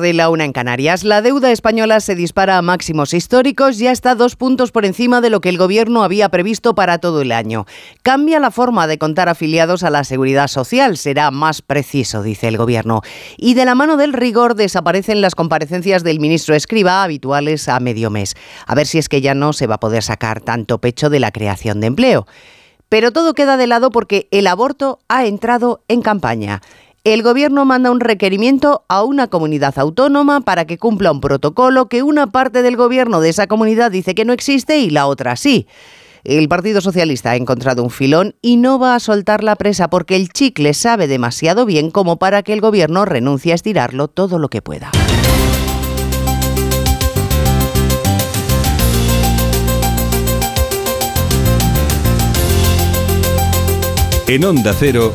de la una en Canarias. La deuda española se dispara a máximos históricos, ya está dos puntos por encima de lo que el gobierno había previsto para todo el año. Cambia la forma de contar afiliados a la seguridad social, será más preciso, dice el gobierno. Y de la mano del rigor desaparecen las comparecencias del ministro Escriba, habituales a medio mes. A ver si es que ya no se va a poder sacar tanto pecho de la creación de empleo. Pero todo queda de lado porque el aborto ha entrado en campaña el Gobierno manda un requerimiento a una comunidad autónoma para que cumpla un protocolo que una parte del Gobierno de esa comunidad dice que no existe y la otra sí. El Partido Socialista ha encontrado un filón y no va a soltar la presa porque el chicle sabe demasiado bien como para que el Gobierno renuncie a estirarlo todo lo que pueda. En Onda Cero.